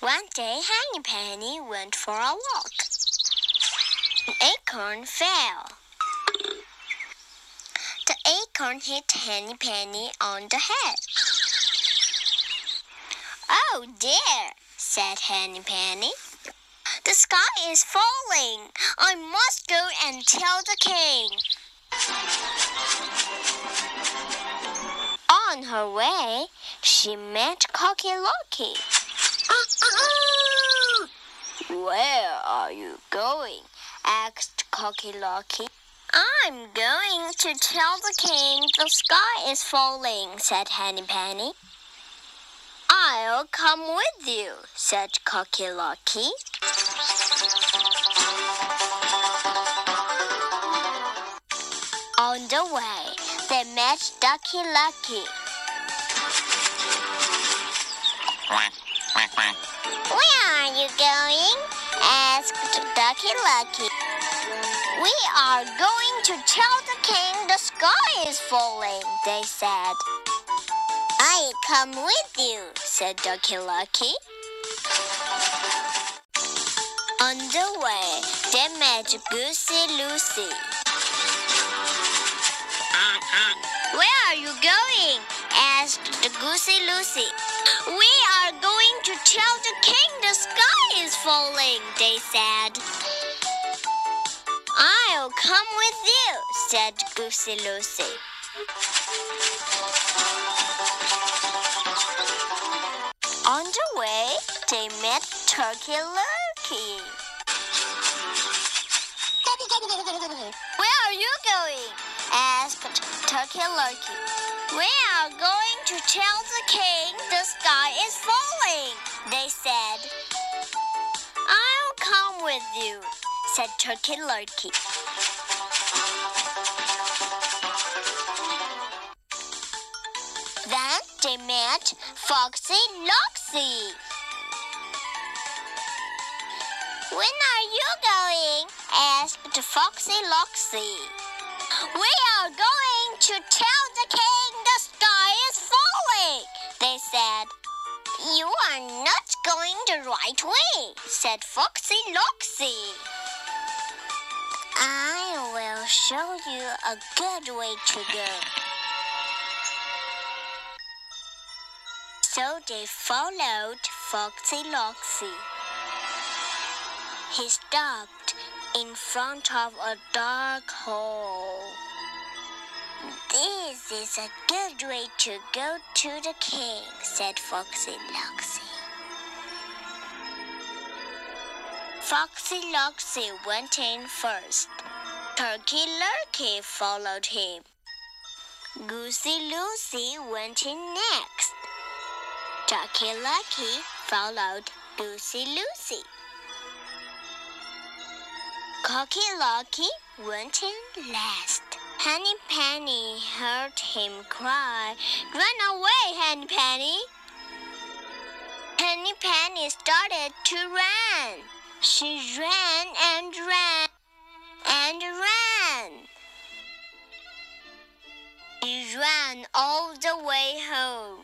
One day, Henny Penny went for a walk. An acorn fell. The acorn hit Henny Penny on the head. Oh dear, said Henny Penny. The sky is falling. I must go and tell the king. On her way, she met Cocky Locky. Where are you going? asked Cocky Locky. I'm going to tell the king the sky is falling, said Henny Penny. I'll come with you, said Cocky Locky. On the way, they met Ducky Lucky. Where are you going? asked Ducky Lucky. We are going to tell the king the sky is falling, they said. I come with you, said Ducky Lucky. On the way, they met Goosey Loosey. Where are you going? asked the Goosey Loosey. We are going to tell the king the sky is falling, they said. I'll come with you, said Goosey Loosey. On the way, they met Turkey Lurkey. Where are you going? asked Turkey Lurkey. Going to tell the king the sky is falling, they said. I'll come with you, said Turkey Lurkey. Then they met Foxy Loxy. When are you going? asked Foxy Loxy. We are going to tell the king the they said. You are not going the right way, said Foxy Loxy. I will show you a good way to go. So they followed Foxy Loxy. He stopped in front of a dark hole. This is a good way to go to the king, said Foxy Loxy. Foxy Loxy went in first. Turkey Lurkey followed him. Goosey Loosey went in next. Ducky Lucky followed Goosey Loosey. Cocky Locky went in last. Henny Penny heard him cry, Run away, Henny Penny! Henny Penny started to run. She ran and ran and ran. She ran all the way home.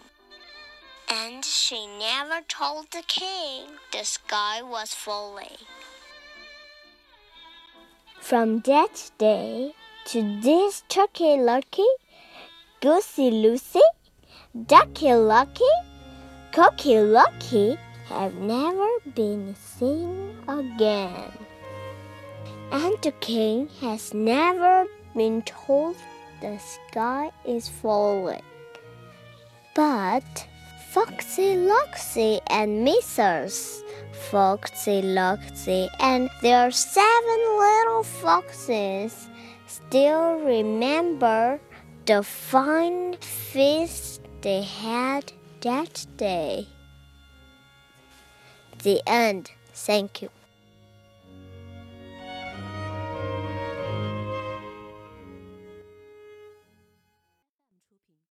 And she never told the king the sky was falling. From that day to this turkey lucky, goosey Loosey, ducky lucky, cocky lucky have never been seen again. And the king has never been told the sky is falling. But Foxy Loxy and Mrs. Foxy Loxy and their seven little foxes still remember the fine feast they had that day. The end. Thank you.